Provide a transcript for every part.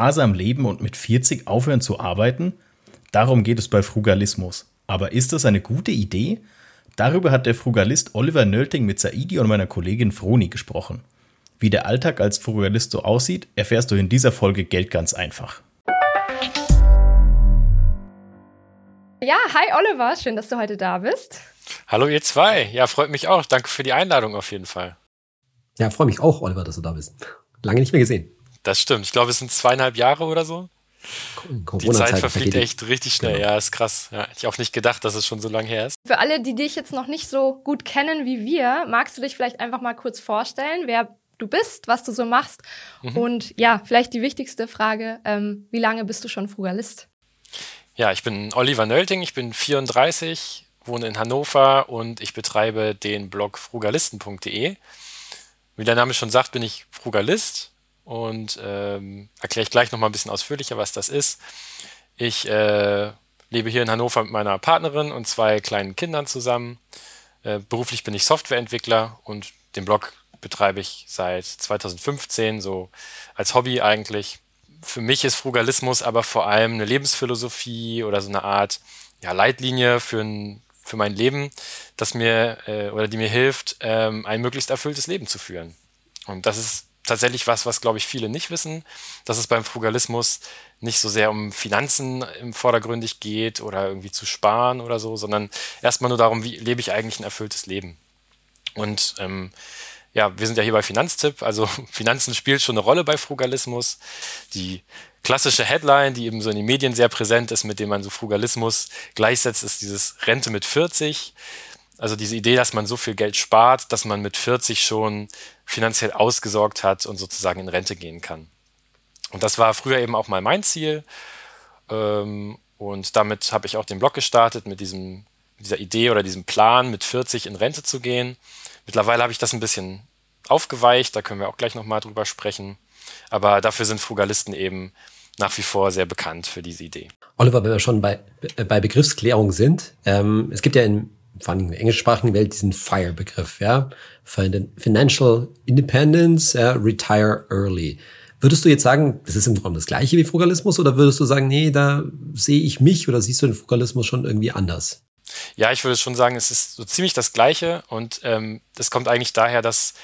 sparsam leben und mit 40 aufhören zu arbeiten? Darum geht es bei Frugalismus. Aber ist das eine gute Idee? Darüber hat der Frugalist Oliver Nölting mit Saidi und meiner Kollegin Froni gesprochen. Wie der Alltag als Frugalist so aussieht, erfährst du in dieser Folge Geld ganz einfach. Ja, hi Oliver, schön, dass du heute da bist. Hallo ihr zwei, ja, freut mich auch. Danke für die Einladung auf jeden Fall. Ja, freue mich auch, Oliver, dass du da bist. Lange nicht mehr gesehen. Das stimmt. Ich glaube, es sind zweieinhalb Jahre oder so. Die Zeit verfliegt echt richtig schnell. Genau. Ja, ist krass. Ja, hätte ich auch nicht gedacht, dass es schon so lange her ist. Für alle, die dich jetzt noch nicht so gut kennen wie wir, magst du dich vielleicht einfach mal kurz vorstellen, wer du bist, was du so machst mhm. und ja, vielleicht die wichtigste Frage, ähm, wie lange bist du schon Frugalist? Ja, ich bin Oliver Nölting, ich bin 34, wohne in Hannover und ich betreibe den Blog frugalisten.de. Wie der Name schon sagt, bin ich Frugalist und ähm, erkläre ich gleich nochmal ein bisschen ausführlicher, was das ist. Ich äh, lebe hier in Hannover mit meiner Partnerin und zwei kleinen Kindern zusammen. Äh, beruflich bin ich Softwareentwickler und den Blog betreibe ich seit 2015, so als Hobby eigentlich. Für mich ist Frugalismus aber vor allem eine Lebensphilosophie oder so eine Art ja, Leitlinie für, ein, für mein Leben, das mir äh, oder die mir hilft, ähm, ein möglichst erfülltes Leben zu führen. Und das ist tatsächlich was, was glaube ich viele nicht wissen, dass es beim Frugalismus nicht so sehr um Finanzen im Vordergründig geht oder irgendwie zu sparen oder so, sondern erstmal nur darum, wie lebe ich eigentlich ein erfülltes Leben. Und ähm, ja, wir sind ja hier bei Finanztipp, also Finanzen spielt schon eine Rolle bei Frugalismus. Die klassische Headline, die eben so in den Medien sehr präsent ist, mit dem man so Frugalismus gleichsetzt, ist dieses Rente mit 40. Also diese Idee, dass man so viel Geld spart, dass man mit 40 schon finanziell ausgesorgt hat und sozusagen in Rente gehen kann. Und das war früher eben auch mal mein Ziel. Ähm, und damit habe ich auch den Blog gestartet mit diesem, dieser Idee oder diesem Plan, mit 40 in Rente zu gehen. Mittlerweile habe ich das ein bisschen aufgeweicht, da können wir auch gleich nochmal drüber sprechen. Aber dafür sind Frugalisten eben nach wie vor sehr bekannt für diese Idee. Oliver, wenn wir schon bei, bei Begriffsklärung sind, ähm, es gibt ja in, vor allem in der englischsprachigen Welt diesen FIRE-Begriff, ja, Financial Independence, ja, Retire Early. Würdest du jetzt sagen, das ist im Grunde das gleiche wie Frugalismus oder würdest du sagen, nee, da sehe ich mich oder siehst du den Frugalismus schon irgendwie anders? Ja, ich würde schon sagen, es ist so ziemlich das Gleiche und ähm, das kommt eigentlich daher, dass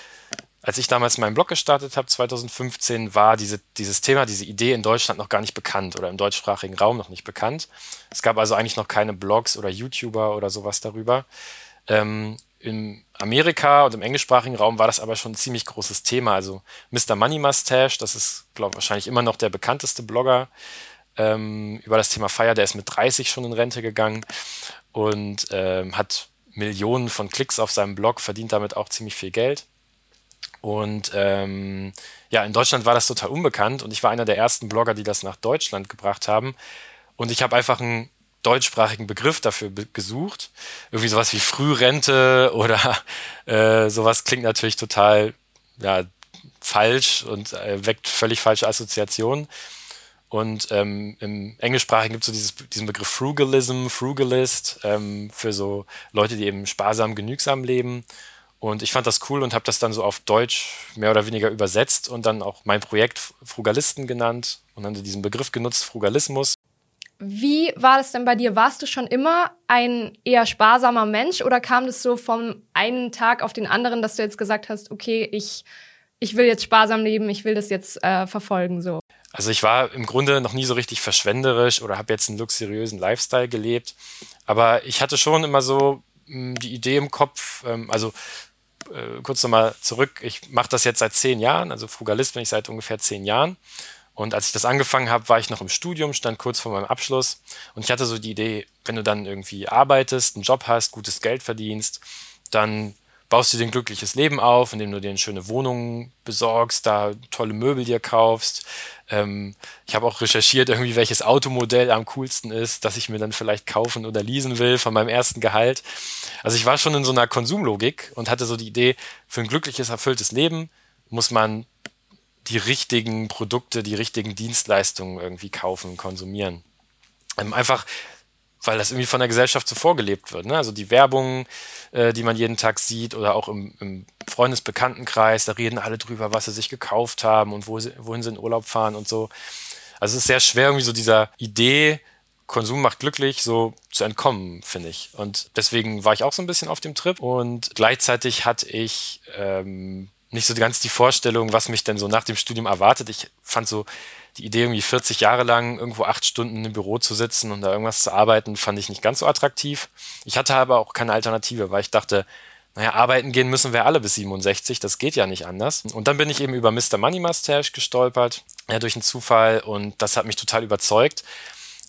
als ich damals meinen Blog gestartet habe, 2015, war diese, dieses Thema, diese Idee in Deutschland noch gar nicht bekannt oder im deutschsprachigen Raum noch nicht bekannt. Es gab also eigentlich noch keine Blogs oder YouTuber oder sowas darüber. Ähm, in Amerika und im englischsprachigen Raum war das aber schon ein ziemlich großes Thema. Also Mr. Money Mustache, das ist, glaube ich, wahrscheinlich immer noch der bekannteste Blogger ähm, über das Thema Feier. Der ist mit 30 schon in Rente gegangen und ähm, hat Millionen von Klicks auf seinem Blog, verdient damit auch ziemlich viel Geld. Und ähm, ja, in Deutschland war das total unbekannt und ich war einer der ersten Blogger, die das nach Deutschland gebracht haben. Und ich habe einfach einen deutschsprachigen Begriff dafür be gesucht. Irgendwie sowas wie Frührente oder äh, sowas klingt natürlich total ja, falsch und äh, weckt völlig falsche Assoziationen. Und ähm, im Englischsprachigen gibt es so dieses, diesen Begriff Frugalism, Frugalist, ähm, für so Leute, die eben sparsam, genügsam leben. Und ich fand das cool und habe das dann so auf Deutsch mehr oder weniger übersetzt und dann auch mein Projekt Frugalisten genannt und dann diesen Begriff genutzt, Frugalismus. Wie war das denn bei dir? Warst du schon immer ein eher sparsamer Mensch oder kam das so vom einen Tag auf den anderen, dass du jetzt gesagt hast, okay, ich, ich will jetzt sparsam leben, ich will das jetzt äh, verfolgen so? Also ich war im Grunde noch nie so richtig verschwenderisch oder habe jetzt einen luxuriösen Lifestyle gelebt, aber ich hatte schon immer so die Idee im Kopf, ähm, also äh, kurz nochmal zurück, ich mache das jetzt seit zehn Jahren, also Frugalist bin ich seit ungefähr zehn Jahren. Und als ich das angefangen habe, war ich noch im Studium, stand kurz vor meinem Abschluss. Und ich hatte so die Idee, wenn du dann irgendwie arbeitest, einen Job hast, gutes Geld verdienst, dann baust du dir ein glückliches Leben auf, indem du dir eine schöne Wohnung besorgst, da tolle Möbel dir kaufst. Ähm, ich habe auch recherchiert, irgendwie welches Automodell am coolsten ist, das ich mir dann vielleicht kaufen oder leasen will von meinem ersten Gehalt. Also ich war schon in so einer Konsumlogik und hatte so die Idee, für ein glückliches, erfülltes Leben muss man die richtigen Produkte, die richtigen Dienstleistungen irgendwie kaufen, konsumieren. Ähm, einfach weil das irgendwie von der Gesellschaft so vorgelebt wird. Ne? Also die Werbung, äh, die man jeden Tag sieht oder auch im, im Freundesbekanntenkreis, da reden alle drüber, was sie sich gekauft haben und wo sie, wohin sie in Urlaub fahren und so. Also es ist sehr schwer, irgendwie so dieser Idee, Konsum macht glücklich, so zu entkommen, finde ich. Und deswegen war ich auch so ein bisschen auf dem Trip. Und gleichzeitig hatte ich ähm, nicht so ganz die Vorstellung, was mich denn so nach dem Studium erwartet. Ich fand so die Idee, irgendwie 40 Jahre lang irgendwo acht Stunden im Büro zu sitzen und da irgendwas zu arbeiten, fand ich nicht ganz so attraktiv. Ich hatte aber auch keine Alternative, weil ich dachte, naja, arbeiten gehen müssen wir alle bis 67, das geht ja nicht anders. Und dann bin ich eben über Mr. Money Mustache gestolpert, ja, durch einen Zufall und das hat mich total überzeugt.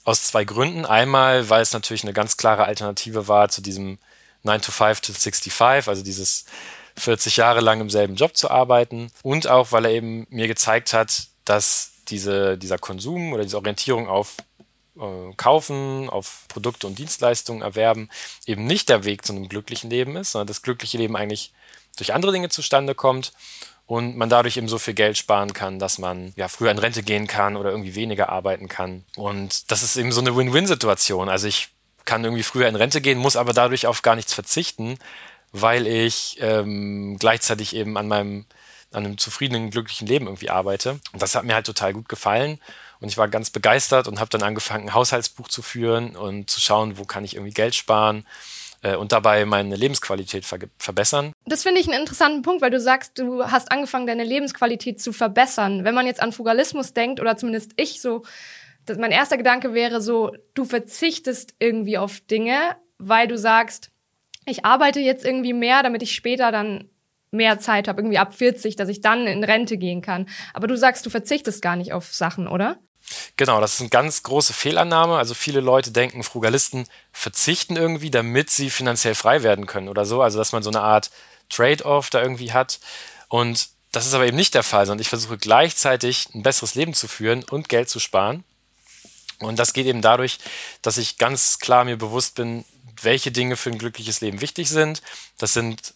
Aus zwei Gründen. Einmal, weil es natürlich eine ganz klare Alternative war zu diesem 9 to 5 to 65, also dieses 40 Jahre lang im selben Job zu arbeiten. Und auch, weil er eben mir gezeigt hat, dass diese, dieser Konsum oder diese Orientierung auf äh, Kaufen, auf Produkte und Dienstleistungen erwerben, eben nicht der Weg zu einem glücklichen Leben ist, sondern das glückliche Leben eigentlich durch andere Dinge zustande kommt und man dadurch eben so viel Geld sparen kann, dass man ja früher in Rente gehen kann oder irgendwie weniger arbeiten kann. Und das ist eben so eine Win-Win-Situation. Also ich kann irgendwie früher in Rente gehen, muss aber dadurch auf gar nichts verzichten, weil ich ähm, gleichzeitig eben an meinem an einem zufriedenen, glücklichen Leben irgendwie arbeite. Und das hat mir halt total gut gefallen. Und ich war ganz begeistert und habe dann angefangen, ein Haushaltsbuch zu führen und zu schauen, wo kann ich irgendwie Geld sparen äh, und dabei meine Lebensqualität ver verbessern. Das finde ich einen interessanten Punkt, weil du sagst, du hast angefangen, deine Lebensqualität zu verbessern. Wenn man jetzt an Fugalismus denkt, oder zumindest ich so, dass mein erster Gedanke wäre so, du verzichtest irgendwie auf Dinge, weil du sagst, ich arbeite jetzt irgendwie mehr, damit ich später dann mehr Zeit habe, irgendwie ab 40, dass ich dann in Rente gehen kann. Aber du sagst, du verzichtest gar nicht auf Sachen, oder? Genau, das ist eine ganz große Fehlannahme. Also viele Leute denken, Frugalisten verzichten irgendwie, damit sie finanziell frei werden können oder so. Also dass man so eine Art Trade-off da irgendwie hat. Und das ist aber eben nicht der Fall, sondern ich versuche gleichzeitig ein besseres Leben zu führen und Geld zu sparen. Und das geht eben dadurch, dass ich ganz klar mir bewusst bin, welche Dinge für ein glückliches Leben wichtig sind. Das sind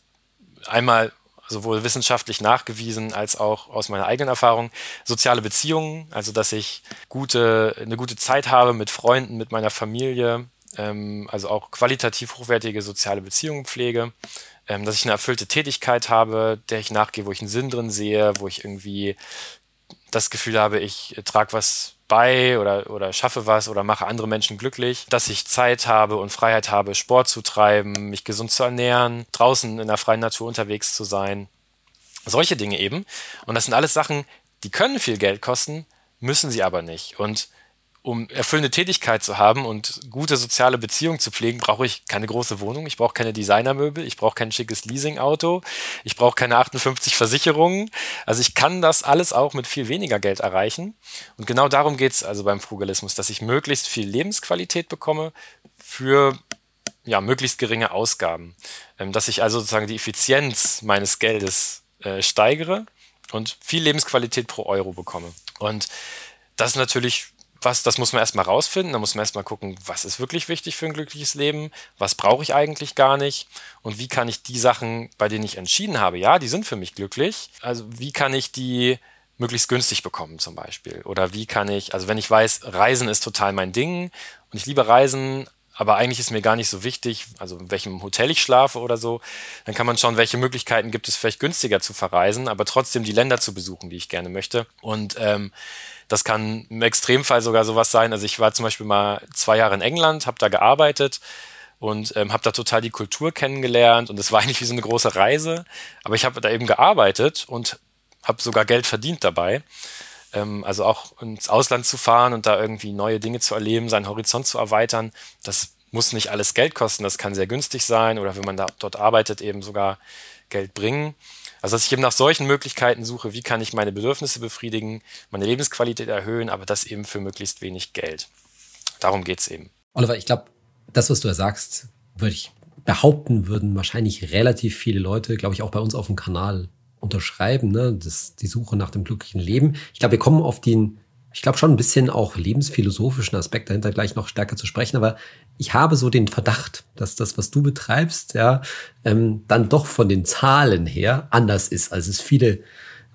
einmal sowohl wissenschaftlich nachgewiesen als auch aus meiner eigenen Erfahrung. Soziale Beziehungen, also dass ich gute, eine gute Zeit habe mit Freunden, mit meiner Familie, ähm, also auch qualitativ hochwertige soziale Beziehungen pflege, ähm, dass ich eine erfüllte Tätigkeit habe, der ich nachgehe, wo ich einen Sinn drin sehe, wo ich irgendwie das Gefühl habe, ich trage was bei oder, oder schaffe was oder mache andere Menschen glücklich, dass ich Zeit habe und Freiheit habe, Sport zu treiben, mich gesund zu ernähren, draußen in der freien Natur unterwegs zu sein. Solche Dinge eben. Und das sind alles Sachen, die können viel Geld kosten, müssen sie aber nicht. Und um erfüllende Tätigkeit zu haben und gute soziale Beziehungen zu pflegen, brauche ich keine große Wohnung, ich brauche keine Designermöbel, ich brauche kein schickes Leasingauto, ich brauche keine 58 Versicherungen. Also ich kann das alles auch mit viel weniger Geld erreichen. Und genau darum geht es also beim Frugalismus, dass ich möglichst viel Lebensqualität bekomme für ja, möglichst geringe Ausgaben. Ähm, dass ich also sozusagen die Effizienz meines Geldes äh, steigere und viel Lebensqualität pro Euro bekomme. Und das ist natürlich was, das muss man erstmal rausfinden. Da muss man erstmal gucken, was ist wirklich wichtig für ein glückliches Leben, was brauche ich eigentlich gar nicht und wie kann ich die Sachen, bei denen ich entschieden habe, ja, die sind für mich glücklich, also wie kann ich die möglichst günstig bekommen zum Beispiel? Oder wie kann ich, also wenn ich weiß, Reisen ist total mein Ding und ich liebe Reisen, aber eigentlich ist mir gar nicht so wichtig, also in welchem Hotel ich schlafe oder so, dann kann man schauen, welche Möglichkeiten gibt es vielleicht günstiger zu verreisen, aber trotzdem die Länder zu besuchen, die ich gerne möchte. Und ähm, das kann im Extremfall sogar sowas sein. Also ich war zum Beispiel mal zwei Jahre in England, habe da gearbeitet und ähm, habe da total die Kultur kennengelernt und es war eigentlich wie so eine große Reise. Aber ich habe da eben gearbeitet und habe sogar Geld verdient dabei. Ähm, also auch ins Ausland zu fahren und da irgendwie neue Dinge zu erleben, seinen Horizont zu erweitern, das muss nicht alles Geld kosten. Das kann sehr günstig sein oder wenn man da dort arbeitet eben sogar Geld bringen. Also dass ich eben nach solchen Möglichkeiten suche, wie kann ich meine Bedürfnisse befriedigen, meine Lebensqualität erhöhen, aber das eben für möglichst wenig Geld. Darum geht's eben. Oliver, ich glaube, das, was du da sagst, würde ich behaupten, würden wahrscheinlich relativ viele Leute, glaube ich, auch bei uns auf dem Kanal unterschreiben, ne? Das, die Suche nach dem glücklichen Leben. Ich glaube, wir kommen auf den ich glaube schon ein bisschen auch lebensphilosophischen Aspekt dahinter gleich noch stärker zu sprechen, aber ich habe so den Verdacht, dass das, was du betreibst, ja, ähm, dann doch von den Zahlen her anders ist, als es viele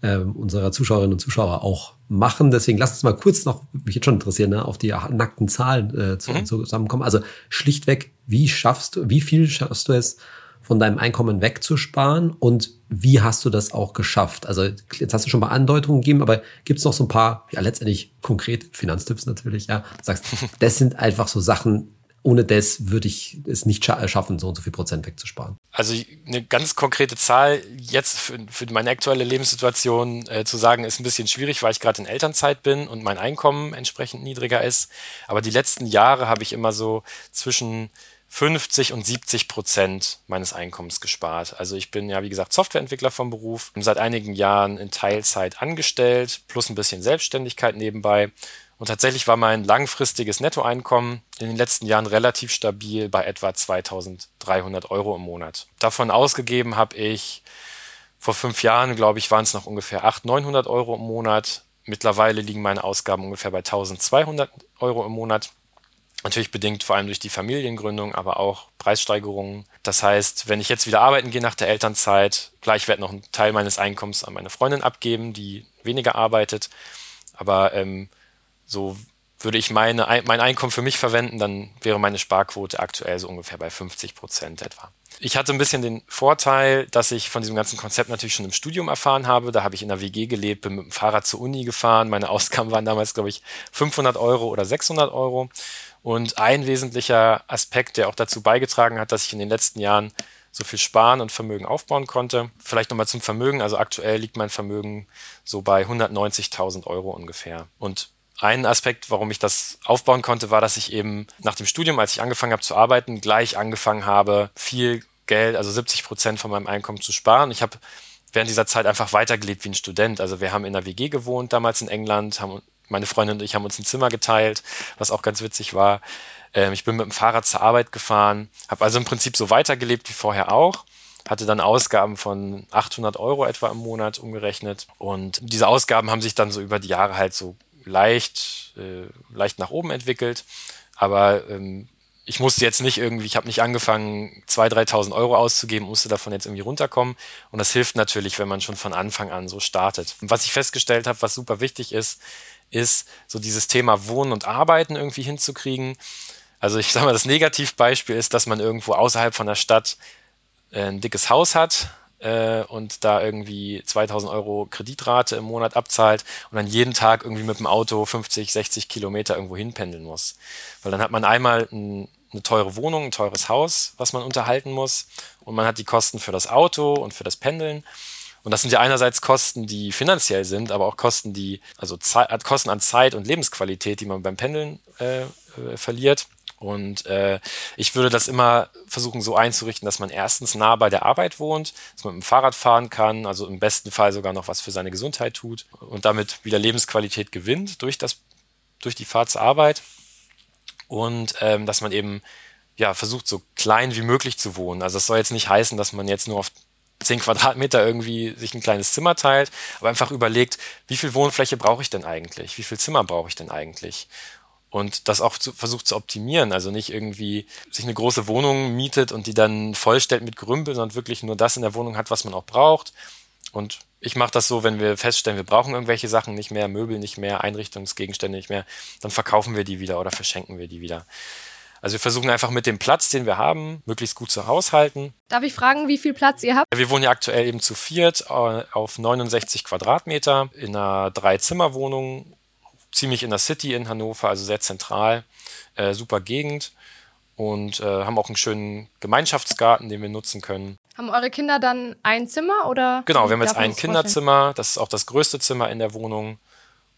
ähm, unserer Zuschauerinnen und Zuschauer auch machen. Deswegen lass uns mal kurz noch, mich jetzt schon interessieren, ne, auf die nackten Zahlen äh, mhm. zusammenkommen. Also schlichtweg, wie schaffst du, wie viel schaffst du es, von deinem Einkommen wegzusparen und wie hast du das auch geschafft? Also jetzt hast du schon mal Andeutungen gegeben, aber gibt es noch so ein paar, ja letztendlich konkrete Finanztipps natürlich, ja, sagst, das sind einfach so Sachen, ohne das würde ich es nicht schaffen, so und so viel Prozent wegzusparen. Also eine ganz konkrete Zahl jetzt für, für meine aktuelle Lebenssituation äh, zu sagen, ist ein bisschen schwierig, weil ich gerade in Elternzeit bin und mein Einkommen entsprechend niedriger ist. Aber die letzten Jahre habe ich immer so zwischen 50 und 70 Prozent meines Einkommens gespart. Also ich bin ja, wie gesagt, Softwareentwickler vom Beruf, seit einigen Jahren in Teilzeit angestellt, plus ein bisschen Selbstständigkeit nebenbei und tatsächlich war mein langfristiges Nettoeinkommen in den letzten Jahren relativ stabil bei etwa 2300 Euro im Monat. Davon ausgegeben habe ich vor fünf Jahren, glaube ich, waren es noch ungefähr 800, 900 Euro im Monat. Mittlerweile liegen meine Ausgaben ungefähr bei 1200 Euro im Monat. Natürlich bedingt vor allem durch die Familiengründung, aber auch Preissteigerungen. Das heißt, wenn ich jetzt wieder arbeiten gehe nach der Elternzeit, gleich werde noch einen Teil meines Einkommens an meine Freundin abgeben, die weniger arbeitet. Aber ähm, so würde ich meine, mein Einkommen für mich verwenden, dann wäre meine Sparquote aktuell so ungefähr bei 50 Prozent etwa. Ich hatte ein bisschen den Vorteil, dass ich von diesem ganzen Konzept natürlich schon im Studium erfahren habe. Da habe ich in der WG gelebt, bin mit dem Fahrrad zur Uni gefahren. Meine Ausgaben waren damals, glaube ich, 500 Euro oder 600 Euro. Und ein wesentlicher Aspekt, der auch dazu beigetragen hat, dass ich in den letzten Jahren so viel sparen und Vermögen aufbauen konnte. Vielleicht nochmal zum Vermögen. Also aktuell liegt mein Vermögen so bei 190.000 Euro ungefähr. Und ein Aspekt, warum ich das aufbauen konnte, war, dass ich eben nach dem Studium, als ich angefangen habe zu arbeiten, gleich angefangen habe, viel Geld, also 70 Prozent von meinem Einkommen zu sparen. Ich habe während dieser Zeit einfach weitergelebt wie ein Student. Also wir haben in der WG gewohnt, damals in England, haben, meine Freundin und ich haben uns ein Zimmer geteilt, was auch ganz witzig war. Ähm, ich bin mit dem Fahrrad zur Arbeit gefahren, habe also im Prinzip so weitergelebt wie vorher auch hatte dann Ausgaben von 800 Euro etwa im Monat umgerechnet. Und diese Ausgaben haben sich dann so über die Jahre halt so leicht, äh, leicht nach oben entwickelt. Aber ähm, ich musste jetzt nicht irgendwie, ich habe nicht angefangen, 2.000, 3.000 Euro auszugeben, musste davon jetzt irgendwie runterkommen. Und das hilft natürlich, wenn man schon von Anfang an so startet. Und was ich festgestellt habe, was super wichtig ist, ist so dieses Thema Wohnen und Arbeiten irgendwie hinzukriegen. Also ich sage mal, das Negativbeispiel ist, dass man irgendwo außerhalb von der Stadt äh, ein dickes Haus hat, äh, und da irgendwie 2000 Euro Kreditrate im Monat abzahlt und dann jeden Tag irgendwie mit dem Auto 50, 60 Kilometer irgendwo hinpendeln muss. Weil dann hat man einmal ein, eine teure Wohnung, ein teures Haus, was man unterhalten muss und man hat die Kosten für das Auto und für das Pendeln. Und das sind ja einerseits Kosten, die finanziell sind, aber auch Kosten, die, also Zeit, Kosten an Zeit und Lebensqualität, die man beim Pendeln äh, äh, verliert. Und äh, ich würde das immer versuchen so einzurichten, dass man erstens nah bei der Arbeit wohnt, dass man mit dem Fahrrad fahren kann, also im besten Fall sogar noch was für seine Gesundheit tut und damit wieder Lebensqualität gewinnt durch, das, durch die Fahrt zur Arbeit. Und ähm, dass man eben ja, versucht, so klein wie möglich zu wohnen. Also es soll jetzt nicht heißen, dass man jetzt nur auf 10 Quadratmeter irgendwie sich ein kleines Zimmer teilt, aber einfach überlegt, wie viel Wohnfläche brauche ich denn eigentlich? Wie viel Zimmer brauche ich denn eigentlich? und das auch zu, versucht zu optimieren. Also nicht irgendwie sich eine große Wohnung mietet und die dann vollstellt mit Gerümpel, sondern wirklich nur das in der Wohnung hat, was man auch braucht. Und ich mache das so, wenn wir feststellen, wir brauchen irgendwelche Sachen nicht mehr, Möbel nicht mehr, Einrichtungsgegenstände nicht mehr, dann verkaufen wir die wieder oder verschenken wir die wieder. Also wir versuchen einfach mit dem Platz, den wir haben, möglichst gut zu haushalten. Darf ich fragen, wie viel Platz ihr habt? Wir wohnen ja aktuell eben zu viert äh, auf 69 Quadratmeter in einer Drei-Zimmer-Wohnung ziemlich in der City in Hannover, also sehr zentral, äh, super Gegend und äh, haben auch einen schönen Gemeinschaftsgarten, den wir nutzen können. Haben eure Kinder dann ein Zimmer oder? Genau, wir haben jetzt ein Kinderzimmer, das ist auch das größte Zimmer in der Wohnung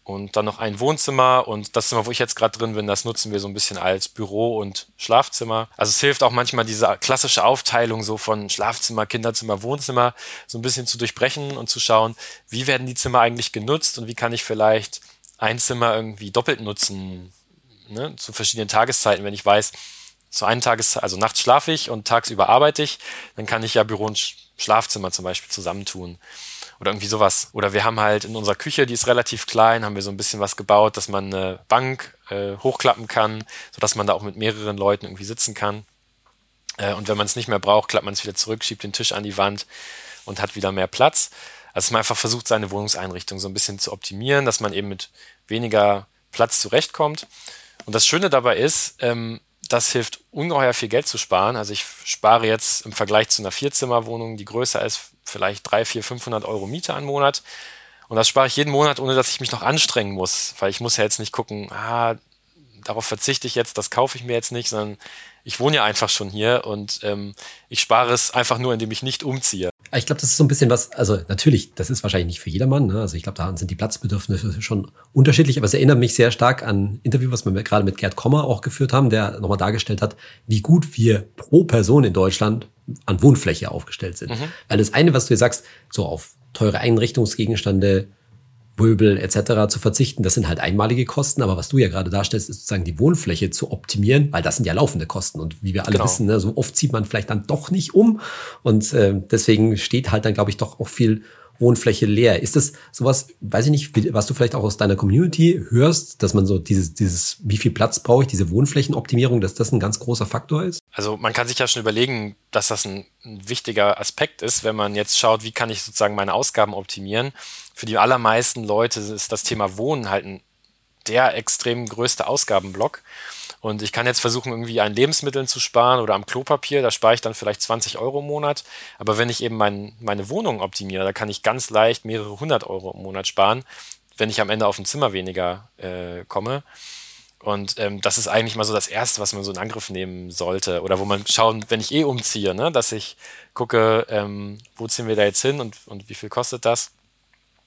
und dann noch ein Wohnzimmer und das Zimmer, wo ich jetzt gerade drin bin, das nutzen wir so ein bisschen als Büro und Schlafzimmer. Also es hilft auch manchmal diese klassische Aufteilung so von Schlafzimmer, Kinderzimmer, Wohnzimmer so ein bisschen zu durchbrechen und zu schauen, wie werden die Zimmer eigentlich genutzt und wie kann ich vielleicht ein Zimmer irgendwie doppelt nutzen, ne, zu verschiedenen Tageszeiten. Wenn ich weiß, zu einem Tageszeit, also nachts schlafe ich und tagsüber arbeite ich, dann kann ich ja Büro und Schlafzimmer zum Beispiel zusammentun. Oder irgendwie sowas. Oder wir haben halt in unserer Küche, die ist relativ klein, haben wir so ein bisschen was gebaut, dass man eine Bank äh, hochklappen kann, sodass man da auch mit mehreren Leuten irgendwie sitzen kann. Äh, und wenn man es nicht mehr braucht, klappt man es wieder zurück, schiebt den Tisch an die Wand und hat wieder mehr Platz. Also dass man einfach versucht, seine Wohnungseinrichtung so ein bisschen zu optimieren, dass man eben mit weniger Platz zurechtkommt. Und das Schöne dabei ist, ähm, das hilft ungeheuer viel Geld zu sparen. Also ich spare jetzt im Vergleich zu einer Vierzimmerwohnung, die größer ist, vielleicht 3, 4, 500 Euro Miete am Monat. Und das spare ich jeden Monat, ohne dass ich mich noch anstrengen muss, weil ich muss ja jetzt nicht gucken, ah, darauf verzichte ich jetzt, das kaufe ich mir jetzt nicht, sondern ich wohne ja einfach schon hier und ähm, ich spare es einfach nur, indem ich nicht umziehe. Ich glaube, das ist so ein bisschen was, also natürlich, das ist wahrscheinlich nicht für jedermann. Ne? Also ich glaube, da sind die Platzbedürfnisse schon unterschiedlich, aber es erinnert mich sehr stark an ein Interview, was wir gerade mit Gerd Kommer auch geführt haben, der nochmal dargestellt hat, wie gut wir pro Person in Deutschland an Wohnfläche aufgestellt sind. Mhm. Weil das eine, was du jetzt sagst, so auf teure Einrichtungsgegenstände, Möbel etc. zu verzichten. Das sind halt einmalige Kosten, aber was du ja gerade darstellst, ist sozusagen die Wohnfläche zu optimieren, weil das sind ja laufende Kosten. Und wie wir alle genau. wissen, ne, so oft zieht man vielleicht dann doch nicht um. Und äh, deswegen steht halt dann, glaube ich, doch auch viel Wohnfläche leer. Ist das sowas, weiß ich nicht, was du vielleicht auch aus deiner Community hörst, dass man so dieses, dieses, wie viel Platz brauche ich, diese Wohnflächenoptimierung, dass das ein ganz großer Faktor ist? Also man kann sich ja schon überlegen, dass das ein, ein wichtiger Aspekt ist, wenn man jetzt schaut, wie kann ich sozusagen meine Ausgaben optimieren. Für die allermeisten Leute ist das Thema Wohnen halt ein, der extrem größte Ausgabenblock. Und ich kann jetzt versuchen, irgendwie an Lebensmitteln zu sparen oder am Klopapier, da spare ich dann vielleicht 20 Euro im Monat. Aber wenn ich eben mein, meine Wohnung optimiere, da kann ich ganz leicht mehrere hundert Euro im Monat sparen, wenn ich am Ende auf ein Zimmer weniger äh, komme. Und ähm, das ist eigentlich mal so das Erste, was man so in Angriff nehmen sollte. Oder wo man schauen, wenn ich eh umziehe, ne, dass ich gucke, ähm, wo ziehen wir da jetzt hin und, und wie viel kostet das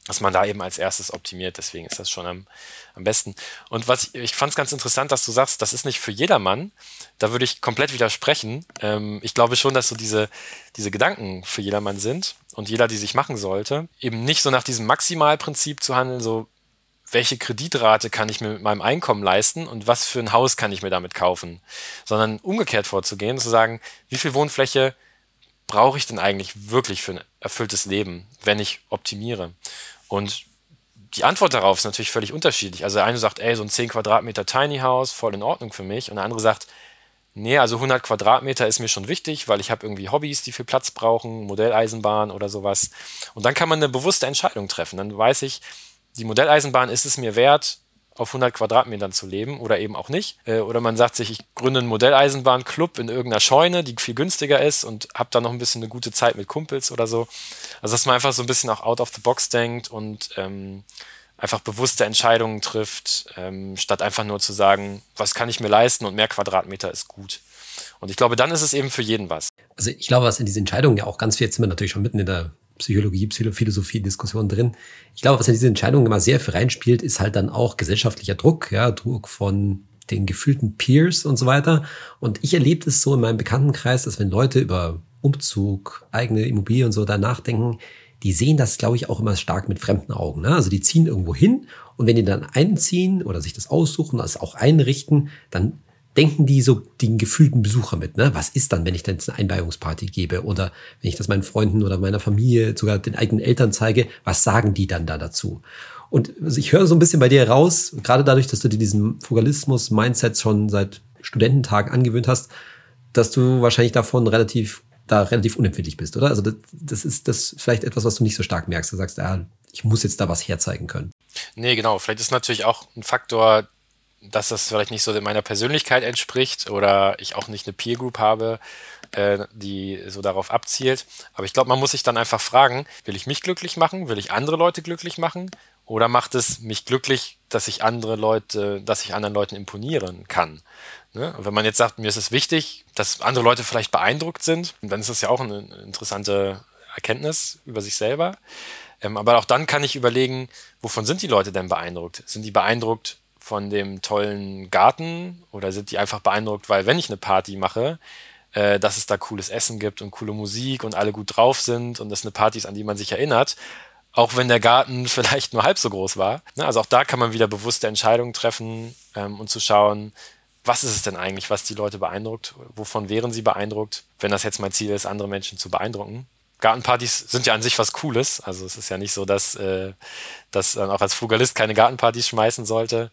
dass man da eben als erstes optimiert. Deswegen ist das schon am, am besten. Und was ich, ich fand es ganz interessant, dass du sagst, das ist nicht für jedermann. Da würde ich komplett widersprechen. Ähm, ich glaube schon, dass so diese, diese Gedanken für jedermann sind und jeder, die sich machen sollte, eben nicht so nach diesem Maximalprinzip zu handeln, so welche Kreditrate kann ich mir mit meinem Einkommen leisten und was für ein Haus kann ich mir damit kaufen, sondern umgekehrt vorzugehen, zu sagen, wie viel Wohnfläche brauche ich denn eigentlich wirklich für erfülltes Leben, wenn ich optimiere? Und die Antwort darauf ist natürlich völlig unterschiedlich. Also der eine sagt, ey, so ein 10 Quadratmeter Tiny House, voll in Ordnung für mich. Und der andere sagt, nee, also 100 Quadratmeter ist mir schon wichtig, weil ich habe irgendwie Hobbys, die viel Platz brauchen, Modelleisenbahn oder sowas. Und dann kann man eine bewusste Entscheidung treffen. Dann weiß ich, die Modelleisenbahn ist es mir wert, auf 100 Quadratmetern zu leben oder eben auch nicht. Äh, oder man sagt sich, ich gründe einen Modelleisenbahnclub in irgendeiner Scheune, die viel günstiger ist und habe da noch ein bisschen eine gute Zeit mit Kumpels oder so. Also dass man einfach so ein bisschen auch out of the box denkt und ähm, einfach bewusste Entscheidungen trifft, ähm, statt einfach nur zu sagen, was kann ich mir leisten und mehr Quadratmeter ist gut. Und ich glaube, dann ist es eben für jeden was. Also ich glaube, was in diese Entscheidungen ja auch ganz viel, jetzt sind wir natürlich schon mitten in der Psychologie, Philosophie, Diskussion drin. Ich glaube, was in diese Entscheidung immer sehr für reinspielt, ist halt dann auch gesellschaftlicher Druck, ja, Druck von den gefühlten Peers und so weiter. Und ich erlebe es so in meinem Bekanntenkreis, dass wenn Leute über Umzug, eigene Immobilie und so da nachdenken, die sehen das, glaube ich, auch immer stark mit fremden Augen. Ne? Also die ziehen irgendwo hin und wenn die dann einziehen oder sich das aussuchen, das auch einrichten, dann denken die so den gefühlten Besucher mit, ne? Was ist dann, wenn ich dann eine Einweihungsparty gebe oder wenn ich das meinen Freunden oder meiner Familie, sogar den eigenen Eltern zeige, was sagen die dann da dazu? Und ich höre so ein bisschen bei dir raus, gerade dadurch, dass du dir diesen Fugalismus-Mindset schon seit Studententagen angewöhnt hast, dass du wahrscheinlich davon relativ, da relativ unempfindlich bist, oder? Also das, das ist das vielleicht etwas, was du nicht so stark merkst. Du sagst, ja, ich muss jetzt da was herzeigen können. Nee, genau. Vielleicht ist natürlich auch ein Faktor, dass das vielleicht nicht so meiner Persönlichkeit entspricht oder ich auch nicht eine Peer Group habe, äh, die so darauf abzielt. Aber ich glaube, man muss sich dann einfach fragen, will ich mich glücklich machen? Will ich andere Leute glücklich machen? Oder macht es mich glücklich, dass ich andere Leute, dass ich anderen Leuten imponieren kann? Ne? Wenn man jetzt sagt, mir ist es wichtig, dass andere Leute vielleicht beeindruckt sind, dann ist das ja auch eine interessante Erkenntnis über sich selber. Ähm, aber auch dann kann ich überlegen, wovon sind die Leute denn beeindruckt? Sind die beeindruckt von dem tollen Garten oder sind die einfach beeindruckt, weil wenn ich eine Party mache, äh, dass es da cooles Essen gibt und coole Musik und alle gut drauf sind und das eine Party ist, an die man sich erinnert, auch wenn der Garten vielleicht nur halb so groß war. Ne? Also auch da kann man wieder bewusste Entscheidungen treffen ähm, und zu schauen, was ist es denn eigentlich, was die Leute beeindruckt? Wovon wären sie beeindruckt, wenn das jetzt mein Ziel ist, andere Menschen zu beeindrucken? Gartenpartys sind ja an sich was Cooles. Also es ist ja nicht so, dass, äh, dass man auch als Frugalist keine Gartenpartys schmeißen sollte.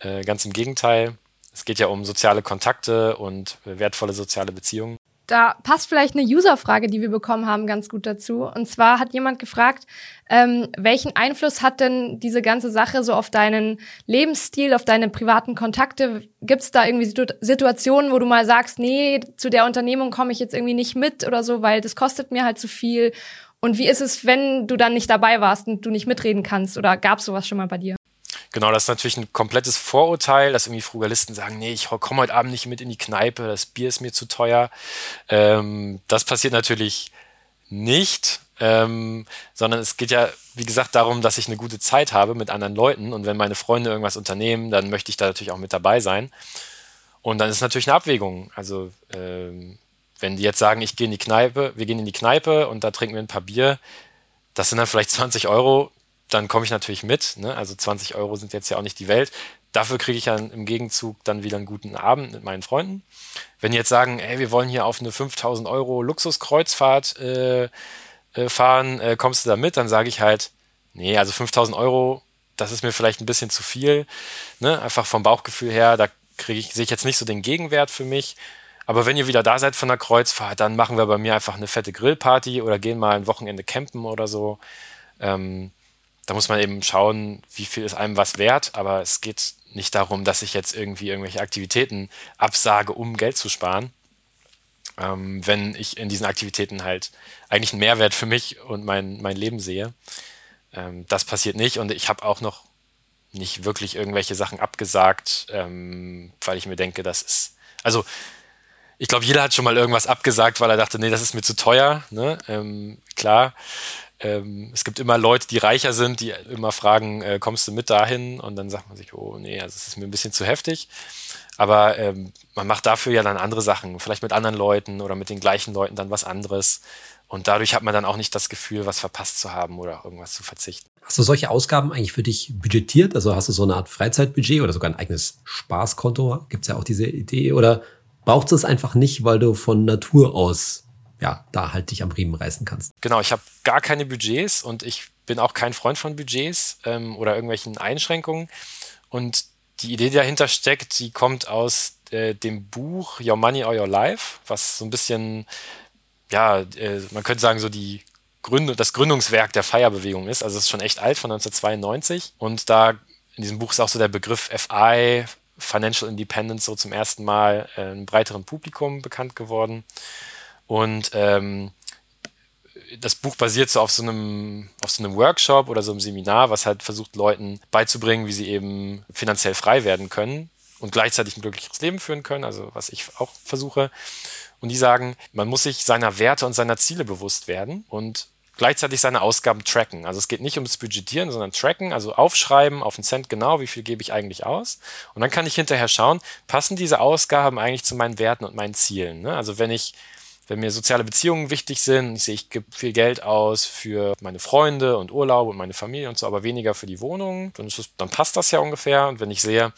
Äh, ganz im Gegenteil. Es geht ja um soziale Kontakte und wertvolle soziale Beziehungen. Da passt vielleicht eine User-Frage, die wir bekommen haben, ganz gut dazu. Und zwar hat jemand gefragt, ähm, welchen Einfluss hat denn diese ganze Sache so auf deinen Lebensstil, auf deine privaten Kontakte? Gibt es da irgendwie Situationen, wo du mal sagst, nee, zu der Unternehmung komme ich jetzt irgendwie nicht mit oder so, weil das kostet mir halt zu viel? Und wie ist es, wenn du dann nicht dabei warst und du nicht mitreden kannst? Oder gab es sowas schon mal bei dir? Genau, das ist natürlich ein komplettes Vorurteil, dass irgendwie Frugalisten sagen, nee, ich komme heute Abend nicht mit in die Kneipe, das Bier ist mir zu teuer. Ähm, das passiert natürlich nicht, ähm, sondern es geht ja, wie gesagt, darum, dass ich eine gute Zeit habe mit anderen Leuten und wenn meine Freunde irgendwas unternehmen, dann möchte ich da natürlich auch mit dabei sein. Und dann ist natürlich eine Abwägung. Also ähm, wenn die jetzt sagen, ich gehe in die Kneipe, wir gehen in die Kneipe und da trinken wir ein paar Bier, das sind dann vielleicht 20 Euro, dann komme ich natürlich mit. Ne? Also 20 Euro sind jetzt ja auch nicht die Welt. Dafür kriege ich dann im Gegenzug dann wieder einen guten Abend mit meinen Freunden. Wenn die jetzt sagen, ey, wir wollen hier auf eine 5000 Euro Luxuskreuzfahrt äh, äh, fahren, äh, kommst du da mit? Dann sage ich halt, nee, also 5000 Euro, das ist mir vielleicht ein bisschen zu viel. Ne? Einfach vom Bauchgefühl her, da kriege ich, sehe ich jetzt nicht so den Gegenwert für mich. Aber wenn ihr wieder da seid von der Kreuzfahrt, dann machen wir bei mir einfach eine fette Grillparty oder gehen mal ein Wochenende campen oder so. Ähm, da muss man eben schauen, wie viel ist einem was wert, aber es geht nicht darum, dass ich jetzt irgendwie irgendwelche Aktivitäten absage, um Geld zu sparen. Ähm, wenn ich in diesen Aktivitäten halt eigentlich einen Mehrwert für mich und mein, mein Leben sehe. Ähm, das passiert nicht und ich habe auch noch nicht wirklich irgendwelche Sachen abgesagt, ähm, weil ich mir denke, das ist, also ich glaube, jeder hat schon mal irgendwas abgesagt, weil er dachte, nee, das ist mir zu teuer. Ne? Ähm, klar, ähm, es gibt immer Leute, die reicher sind, die immer fragen, äh, kommst du mit dahin? Und dann sagt man sich, oh nee, also es ist mir ein bisschen zu heftig. Aber ähm, man macht dafür ja dann andere Sachen, vielleicht mit anderen Leuten oder mit den gleichen Leuten dann was anderes. Und dadurch hat man dann auch nicht das Gefühl, was verpasst zu haben oder irgendwas zu verzichten. Hast du solche Ausgaben eigentlich für dich budgetiert? Also hast du so eine Art Freizeitbudget oder sogar ein eigenes Spaßkonto? Gibt es ja auch diese Idee? Oder brauchst du es einfach nicht, weil du von Natur aus ja, da halt dich am Riemen reißen kannst. Genau, ich habe gar keine Budgets und ich bin auch kein Freund von Budgets ähm, oder irgendwelchen Einschränkungen. Und die Idee, die dahinter steckt, die kommt aus äh, dem Buch Your Money or Your Life, was so ein bisschen, ja, äh, man könnte sagen, so die Gründung, das Gründungswerk der Feierbewegung ist. Also es ist schon echt alt, von 1992. Und da in diesem Buch ist auch so der Begriff FI, Financial Independence, so zum ersten Mal äh, einem breiteren Publikum bekannt geworden. Und ähm, das Buch basiert so auf so einem, auf so einem Workshop oder so einem Seminar, was halt versucht, Leuten beizubringen, wie sie eben finanziell frei werden können und gleichzeitig ein glückliches Leben führen können, also was ich auch versuche. Und die sagen, man muss sich seiner Werte und seiner Ziele bewusst werden und gleichzeitig seine Ausgaben tracken. Also es geht nicht ums Budgetieren, sondern tracken, also aufschreiben auf einen Cent genau, wie viel gebe ich eigentlich aus. Und dann kann ich hinterher schauen, passen diese Ausgaben eigentlich zu meinen Werten und meinen Zielen. Ne? Also wenn ich wenn mir soziale Beziehungen wichtig sind, ich sehe, ich gebe viel Geld aus für meine Freunde und Urlaub und meine Familie und so, aber weniger für die Wohnung, dann, es, dann passt das ja ungefähr. Und wenn ich sehe,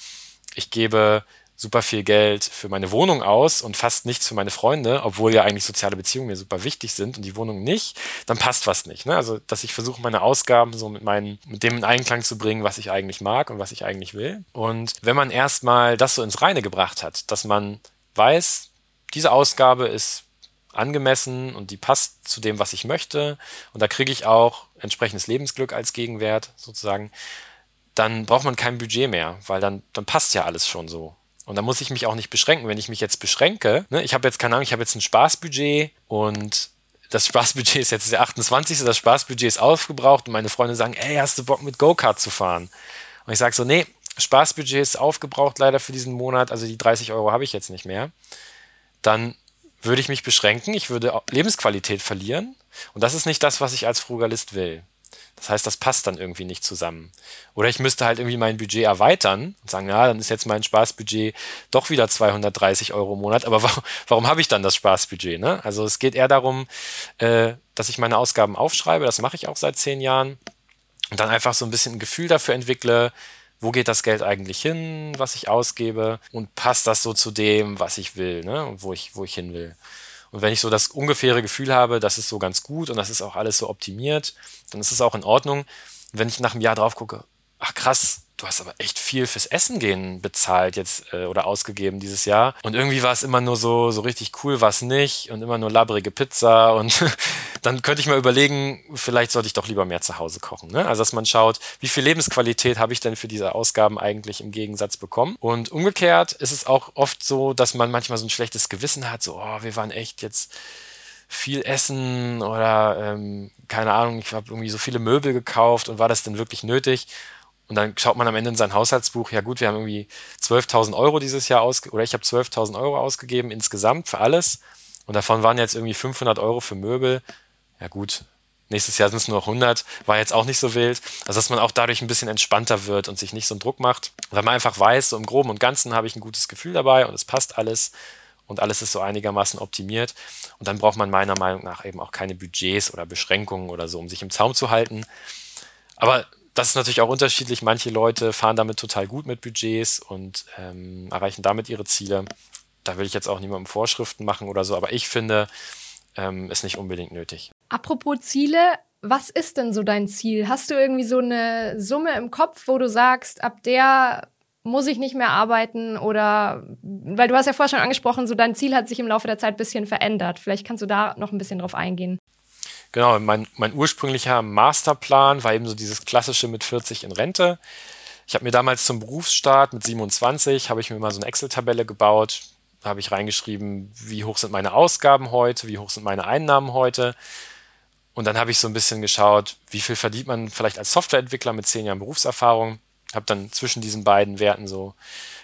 ich gebe super viel Geld für meine Wohnung aus und fast nichts für meine Freunde, obwohl ja eigentlich soziale Beziehungen mir super wichtig sind und die Wohnung nicht, dann passt was nicht. Ne? Also, dass ich versuche, meine Ausgaben so mit, meinen, mit dem in Einklang zu bringen, was ich eigentlich mag und was ich eigentlich will. Und wenn man erstmal das so ins Reine gebracht hat, dass man weiß, diese Ausgabe ist angemessen und die passt zu dem, was ich möchte und da kriege ich auch entsprechendes Lebensglück als Gegenwert sozusagen, dann braucht man kein Budget mehr, weil dann, dann passt ja alles schon so. Und dann muss ich mich auch nicht beschränken. Wenn ich mich jetzt beschränke, ne, ich habe jetzt keine Ahnung, ich habe jetzt ein Spaßbudget und das Spaßbudget ist jetzt der 28. Das Spaßbudget ist aufgebraucht und meine Freunde sagen, ey, hast du Bock mit Go-Kart zu fahren? Und ich sage so, nee, Spaßbudget ist aufgebraucht leider für diesen Monat, also die 30 Euro habe ich jetzt nicht mehr. Dann würde ich mich beschränken, ich würde Lebensqualität verlieren und das ist nicht das, was ich als Frugalist will. Das heißt, das passt dann irgendwie nicht zusammen. Oder ich müsste halt irgendwie mein Budget erweitern und sagen, ja, dann ist jetzt mein Spaßbudget doch wieder 230 Euro im Monat. Aber warum, warum habe ich dann das Spaßbudget? Ne? Also es geht eher darum, äh, dass ich meine Ausgaben aufschreibe. Das mache ich auch seit zehn Jahren. Und dann einfach so ein bisschen ein Gefühl dafür entwickle, wo geht das Geld eigentlich hin, was ich ausgebe und passt das so zu dem, was ich will, ne, und wo ich, wo ich hin will. Und wenn ich so das ungefähre Gefühl habe, das ist so ganz gut und das ist auch alles so optimiert, dann ist es auch in Ordnung. wenn ich nach einem Jahr drauf gucke, ach krass, du hast aber echt viel fürs Essen gehen bezahlt jetzt äh, oder ausgegeben dieses Jahr. Und irgendwie war es immer nur so, so richtig cool war es nicht und immer nur labbrige Pizza. Und dann könnte ich mal überlegen, vielleicht sollte ich doch lieber mehr zu Hause kochen. Ne? Also, dass man schaut, wie viel Lebensqualität habe ich denn für diese Ausgaben eigentlich im Gegensatz bekommen. Und umgekehrt ist es auch oft so, dass man manchmal so ein schlechtes Gewissen hat, so, oh, wir waren echt jetzt viel essen oder ähm, keine Ahnung, ich habe irgendwie so viele Möbel gekauft und war das denn wirklich nötig? Und dann schaut man am Ende in sein Haushaltsbuch, ja gut, wir haben irgendwie 12.000 Euro dieses Jahr ausgegeben, oder ich habe 12.000 Euro ausgegeben insgesamt für alles. Und davon waren jetzt irgendwie 500 Euro für Möbel. Ja gut, nächstes Jahr sind es nur noch 100, war jetzt auch nicht so wild. Also dass man auch dadurch ein bisschen entspannter wird und sich nicht so einen Druck macht. Weil man einfach weiß, so im Groben und Ganzen habe ich ein gutes Gefühl dabei und es passt alles und alles ist so einigermaßen optimiert. Und dann braucht man meiner Meinung nach eben auch keine Budgets oder Beschränkungen oder so, um sich im Zaum zu halten. Aber das ist natürlich auch unterschiedlich. Manche Leute fahren damit total gut mit Budgets und ähm, erreichen damit ihre Ziele. Da will ich jetzt auch niemandem Vorschriften machen oder so, aber ich finde, ähm, ist nicht unbedingt nötig. Apropos Ziele, was ist denn so dein Ziel? Hast du irgendwie so eine Summe im Kopf, wo du sagst, ab der muss ich nicht mehr arbeiten oder, weil du hast ja vorher schon angesprochen, so dein Ziel hat sich im Laufe der Zeit ein bisschen verändert. Vielleicht kannst du da noch ein bisschen drauf eingehen. Genau, mein, mein ursprünglicher Masterplan war eben so dieses klassische mit 40 in Rente. Ich habe mir damals zum Berufsstart mit 27, habe ich mir mal so eine Excel-Tabelle gebaut, habe ich reingeschrieben, wie hoch sind meine Ausgaben heute, wie hoch sind meine Einnahmen heute. Und dann habe ich so ein bisschen geschaut, wie viel verdient man vielleicht als Softwareentwickler mit zehn Jahren Berufserfahrung. Habe dann zwischen diesen beiden Werten so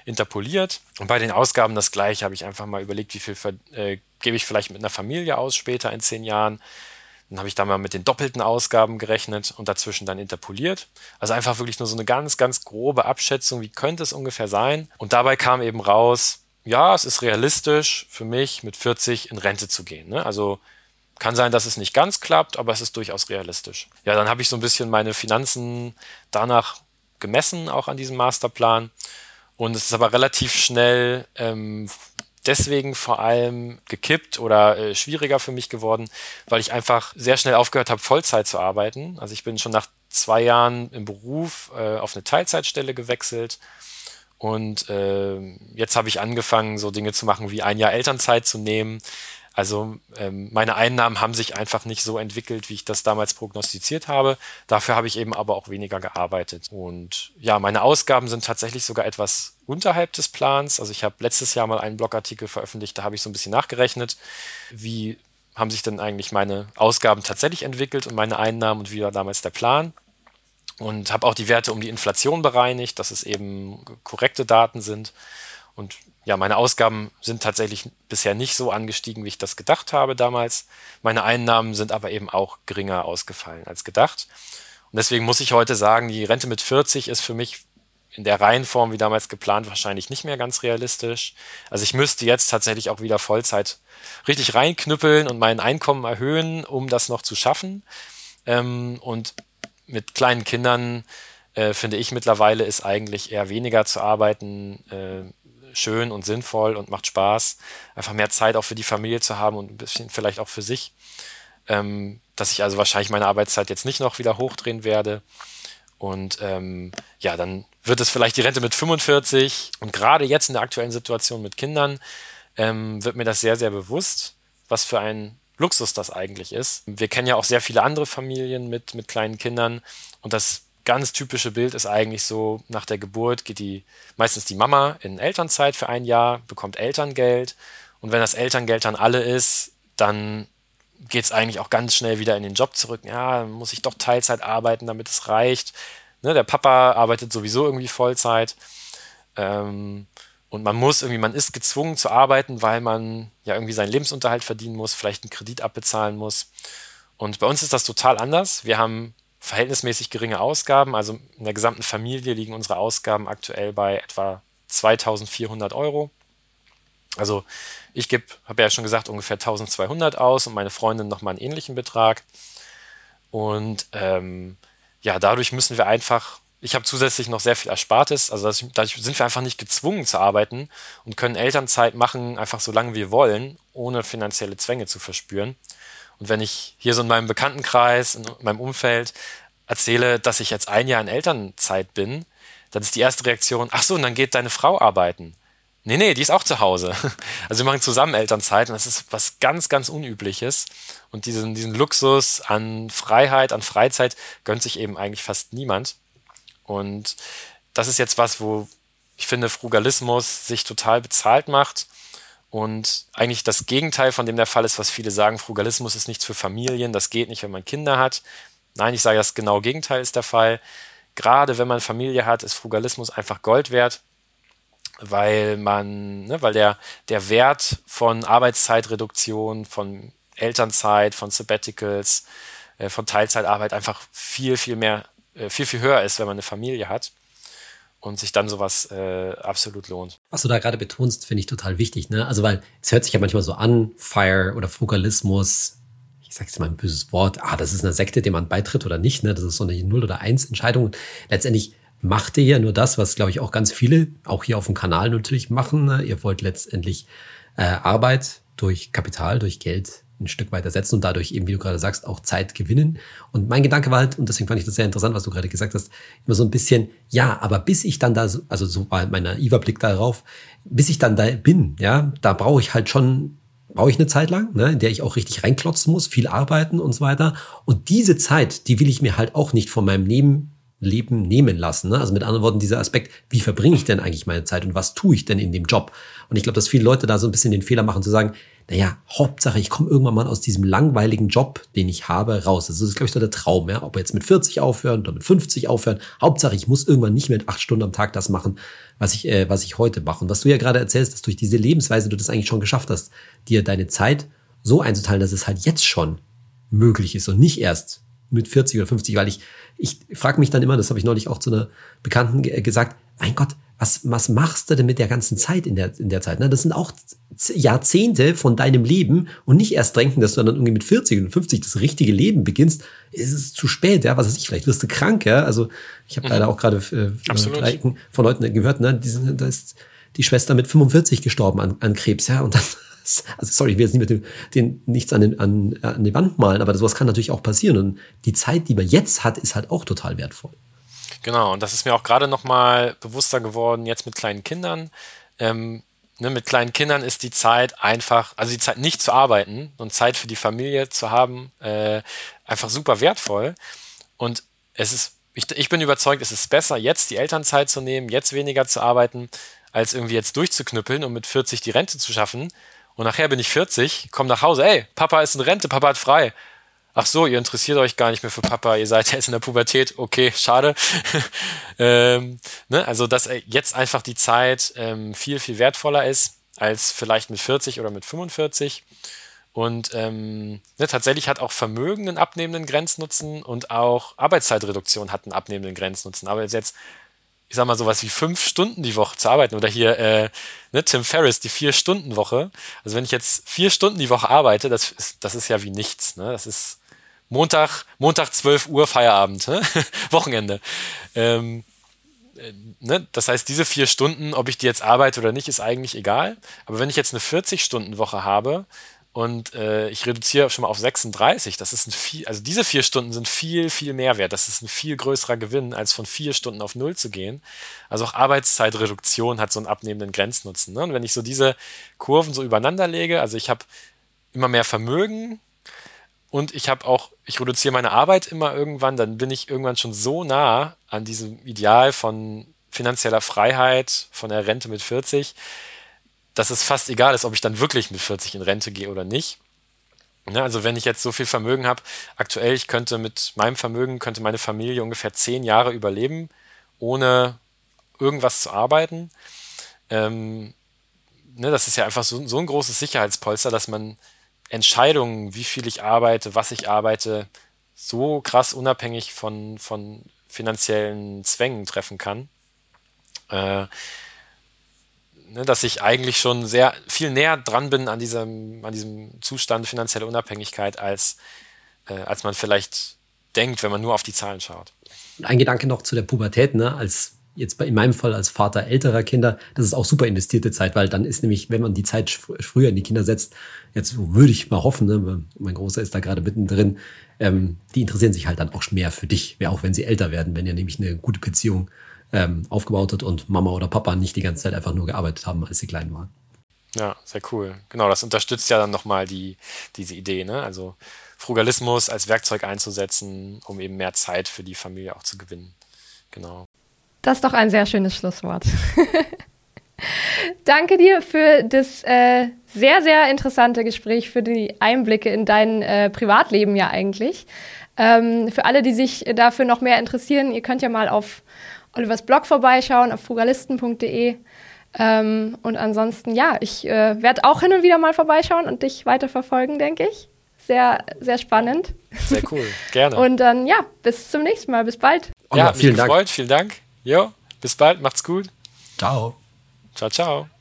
interpoliert. Und bei den Ausgaben das gleiche, habe ich einfach mal überlegt, wie viel äh, gebe ich vielleicht mit einer Familie aus später in zehn Jahren dann habe ich da mal mit den doppelten Ausgaben gerechnet und dazwischen dann interpoliert. Also einfach wirklich nur so eine ganz, ganz grobe Abschätzung, wie könnte es ungefähr sein. Und dabei kam eben raus, ja, es ist realistisch für mich, mit 40 in Rente zu gehen. Ne? Also kann sein, dass es nicht ganz klappt, aber es ist durchaus realistisch. Ja, dann habe ich so ein bisschen meine Finanzen danach gemessen, auch an diesem Masterplan. Und es ist aber relativ schnell ähm, deswegen vor allem gekippt oder äh, schwieriger für mich geworden, weil ich einfach sehr schnell aufgehört habe, Vollzeit zu arbeiten. Also ich bin schon nach zwei Jahren im Beruf äh, auf eine Teilzeitstelle gewechselt. Und äh, jetzt habe ich angefangen, so Dinge zu machen wie ein Jahr Elternzeit zu nehmen. Also ähm, meine Einnahmen haben sich einfach nicht so entwickelt, wie ich das damals prognostiziert habe. Dafür habe ich eben aber auch weniger gearbeitet. Und ja, meine Ausgaben sind tatsächlich sogar etwas unterhalb des Plans. Also ich habe letztes Jahr mal einen Blogartikel veröffentlicht, da habe ich so ein bisschen nachgerechnet, wie haben sich denn eigentlich meine Ausgaben tatsächlich entwickelt und meine Einnahmen und wie war damals der Plan. Und habe auch die Werte um die Inflation bereinigt, dass es eben korrekte Daten sind. Und ja, meine Ausgaben sind tatsächlich bisher nicht so angestiegen, wie ich das gedacht habe damals. Meine Einnahmen sind aber eben auch geringer ausgefallen als gedacht. Und deswegen muss ich heute sagen, die Rente mit 40 ist für mich in der Reihenform wie damals geplant wahrscheinlich nicht mehr ganz realistisch. Also ich müsste jetzt tatsächlich auch wieder Vollzeit richtig reinknüppeln und mein Einkommen erhöhen, um das noch zu schaffen. Ähm, und mit kleinen Kindern äh, finde ich mittlerweile ist eigentlich eher weniger zu arbeiten äh, schön und sinnvoll und macht Spaß, einfach mehr Zeit auch für die Familie zu haben und ein bisschen vielleicht auch für sich. Ähm, dass ich also wahrscheinlich meine Arbeitszeit jetzt nicht noch wieder hochdrehen werde. Und ähm, ja, dann wird es vielleicht die Rente mit 45. Und gerade jetzt in der aktuellen Situation mit Kindern ähm, wird mir das sehr, sehr bewusst, was für ein Luxus das eigentlich ist. Wir kennen ja auch sehr viele andere Familien mit, mit kleinen Kindern und das ganz typische Bild ist eigentlich so, nach der Geburt geht die meistens die Mama in Elternzeit für ein Jahr, bekommt Elterngeld und wenn das Elterngeld dann alle ist, dann geht es eigentlich auch ganz schnell wieder in den Job zurück. Ja, muss ich doch Teilzeit arbeiten, damit es reicht. Ne, der Papa arbeitet sowieso irgendwie Vollzeit. Ähm, und man muss irgendwie, man ist gezwungen zu arbeiten, weil man ja irgendwie seinen Lebensunterhalt verdienen muss, vielleicht einen Kredit abbezahlen muss. Und bei uns ist das total anders. Wir haben verhältnismäßig geringe Ausgaben. Also in der gesamten Familie liegen unsere Ausgaben aktuell bei etwa 2400 Euro. Also ich habe ja schon gesagt, ungefähr 1200 aus und meine Freundin nochmal einen ähnlichen Betrag. Und ähm, ja, dadurch müssen wir einfach, ich habe zusätzlich noch sehr viel Erspartes, also dadurch sind wir einfach nicht gezwungen zu arbeiten und können Elternzeit machen, einfach so lange wir wollen, ohne finanzielle Zwänge zu verspüren. Und wenn ich hier so in meinem Bekanntenkreis, in meinem Umfeld erzähle, dass ich jetzt ein Jahr in Elternzeit bin, dann ist die erste Reaktion, ach so, und dann geht deine Frau arbeiten. Nee, nee, die ist auch zu Hause. Also wir machen zusammen Elternzeit und das ist was ganz, ganz Unübliches. Und diesen, diesen Luxus an Freiheit, an Freizeit gönnt sich eben eigentlich fast niemand. Und das ist jetzt was, wo ich finde, Frugalismus sich total bezahlt macht und eigentlich das Gegenteil von dem der Fall ist, was viele sagen, Frugalismus ist nichts für Familien, das geht nicht, wenn man Kinder hat. Nein, ich sage, das genau Gegenteil ist der Fall. Gerade wenn man Familie hat, ist Frugalismus einfach Gold wert weil man, ne, weil der, der Wert von Arbeitszeitreduktion, von Elternzeit, von Sabbaticals, äh, von Teilzeitarbeit einfach viel, viel mehr, äh, viel, viel höher ist, wenn man eine Familie hat und sich dann sowas äh, absolut lohnt. Was du da gerade betonst, finde ich total wichtig, ne? Also, weil es hört sich ja manchmal so an, Fire oder Frugalismus, ich sage jetzt mal ein böses Wort, ah, das ist eine Sekte, dem man beitritt oder nicht, ne? Das ist so eine Null- oder Eins-Entscheidung. Letztendlich macht ihr ja nur das, was, glaube ich, auch ganz viele, auch hier auf dem Kanal natürlich machen. Ne? Ihr wollt letztendlich äh, Arbeit durch Kapital, durch Geld ein Stück weit ersetzen und dadurch eben, wie du gerade sagst, auch Zeit gewinnen. Und mein Gedanke war halt, und deswegen fand ich das sehr interessant, was du gerade gesagt hast, immer so ein bisschen, ja, aber bis ich dann da, also so war mein naiver Blick darauf, bis ich dann da bin, ja, da brauche ich halt schon, brauche ich eine Zeit lang, ne, in der ich auch richtig reinklotzen muss, viel arbeiten und so weiter. Und diese Zeit, die will ich mir halt auch nicht von meinem Neben Leben nehmen lassen. Ne? Also mit anderen Worten, dieser Aspekt, wie verbringe ich denn eigentlich meine Zeit und was tue ich denn in dem Job? Und ich glaube, dass viele Leute da so ein bisschen den Fehler machen zu sagen, naja, Hauptsache, ich komme irgendwann mal aus diesem langweiligen Job, den ich habe, raus. Das ist, glaube ich, so der Traum, ja. Ob wir jetzt mit 40 aufhören oder mit 50 aufhören. Hauptsache, ich muss irgendwann nicht mehr acht Stunden am Tag das machen, was ich, äh, was ich heute mache. Und was du ja gerade erzählst, dass durch diese Lebensweise du das eigentlich schon geschafft hast, dir deine Zeit so einzuteilen, dass es halt jetzt schon möglich ist und nicht erst mit 40 oder 50, weil ich, ich frage mich dann immer, das habe ich neulich auch zu einer Bekannten gesagt, mein Gott, was, was machst du denn mit der ganzen Zeit in der, in der Zeit? Ne? Das sind auch Jahrzehnte von deinem Leben und nicht erst denken, dass du dann irgendwie mit 40 und 50 das richtige Leben beginnst. Es ist zu spät, ja, was weiß ich, vielleicht wirst du krank, ja. Also ich habe mhm. leider auch gerade äh, von Leuten gehört, ne, die sind, da ist die Schwester mit 45 gestorben an, an Krebs, ja, und dann also sorry, ich will jetzt nicht mit dem, den, nichts an, den, an, an die Wand malen, aber sowas kann natürlich auch passieren. Und die Zeit, die man jetzt hat, ist halt auch total wertvoll. Genau, und das ist mir auch gerade nochmal bewusster geworden, jetzt mit kleinen Kindern. Ähm, ne, mit kleinen Kindern ist die Zeit einfach, also die Zeit nicht zu arbeiten und Zeit für die Familie zu haben, äh, einfach super wertvoll. Und es ist, ich, ich bin überzeugt, es ist besser, jetzt die Elternzeit zu nehmen, jetzt weniger zu arbeiten, als irgendwie jetzt durchzuknüppeln und mit 40 die Rente zu schaffen, und nachher bin ich 40, komme nach Hause, ey, Papa ist in Rente, Papa hat frei. Ach so, ihr interessiert euch gar nicht mehr für Papa, ihr seid jetzt in der Pubertät, okay, schade. ähm, ne? Also, dass jetzt einfach die Zeit ähm, viel, viel wertvoller ist als vielleicht mit 40 oder mit 45. Und ähm, ne, tatsächlich hat auch Vermögen einen abnehmenden Grenznutzen und auch Arbeitszeitreduktion hat einen abnehmenden Grenznutzen. Aber jetzt ich sag mal, sowas wie fünf Stunden die Woche zu arbeiten oder hier äh, ne, Tim Ferriss, die Vier-Stunden-Woche. Also wenn ich jetzt vier Stunden die Woche arbeite, das ist, das ist ja wie nichts. Ne? Das ist Montag, Montag 12 Uhr Feierabend, ne? Wochenende. Ähm, äh, ne? Das heißt, diese vier Stunden, ob ich die jetzt arbeite oder nicht, ist eigentlich egal. Aber wenn ich jetzt eine 40-Stunden-Woche habe, und äh, ich reduziere schon mal auf 36. Das ist ein viel, also diese vier Stunden sind viel, viel mehr wert. Das ist ein viel größerer Gewinn, als von vier Stunden auf null zu gehen. Also auch Arbeitszeitreduktion hat so einen abnehmenden Grenznutzen. Ne? Und wenn ich so diese Kurven so übereinander lege, also ich habe immer mehr Vermögen und ich habe auch, ich reduziere meine Arbeit immer irgendwann, dann bin ich irgendwann schon so nah an diesem Ideal von finanzieller Freiheit, von der Rente mit 40, dass es fast egal ist, ob ich dann wirklich mit 40 in Rente gehe oder nicht. Ja, also wenn ich jetzt so viel Vermögen habe, aktuell, ich könnte mit meinem Vermögen, könnte meine Familie ungefähr zehn Jahre überleben, ohne irgendwas zu arbeiten. Ähm, ne, das ist ja einfach so, so ein großes Sicherheitspolster, dass man Entscheidungen, wie viel ich arbeite, was ich arbeite, so krass unabhängig von, von finanziellen Zwängen treffen kann. Äh, ne, dass ich eigentlich schon sehr viel näher dran bin an diesem, an diesem Zustand finanzieller Unabhängigkeit, als, äh, als man vielleicht denkt, wenn man nur auf die Zahlen schaut. Ein Gedanke noch zu der Pubertät, ne? als jetzt in meinem Fall als Vater älterer Kinder, das ist auch super investierte Zeit, weil dann ist nämlich, wenn man die Zeit früher in die Kinder setzt, jetzt würde ich mal hoffen, ne, mein Großer ist da gerade mittendrin, ähm, die interessieren sich halt dann auch mehr für dich, auch wenn sie älter werden, wenn ihr nämlich eine gute Beziehung ähm, aufgebaut hat und Mama oder Papa nicht die ganze Zeit einfach nur gearbeitet haben, als sie klein waren. Ja, sehr cool. Genau, das unterstützt ja dann nochmal die, diese Idee, ne? Also Frugalismus als Werkzeug einzusetzen, um eben mehr Zeit für die Familie auch zu gewinnen. Genau. Das ist doch ein sehr schönes Schlusswort. Danke dir für das äh, sehr, sehr interessante Gespräch, für die Einblicke in dein äh, Privatleben ja eigentlich. Ähm, für alle, die sich dafür noch mehr interessieren, ihr könnt ja mal auf Olivers Blog vorbeischauen, auf frugalisten.de. Ähm, und ansonsten, ja, ich äh, werde auch hin und wieder mal vorbeischauen und dich weiter verfolgen, denke ich. Sehr, sehr spannend. Sehr cool, gerne. und dann, ja, bis zum nächsten Mal. Bis bald. Ja, vielen gefreut. Dank. Vielen Dank. Jo, bis bald. Macht's gut. Ciao. Ciao, ciao.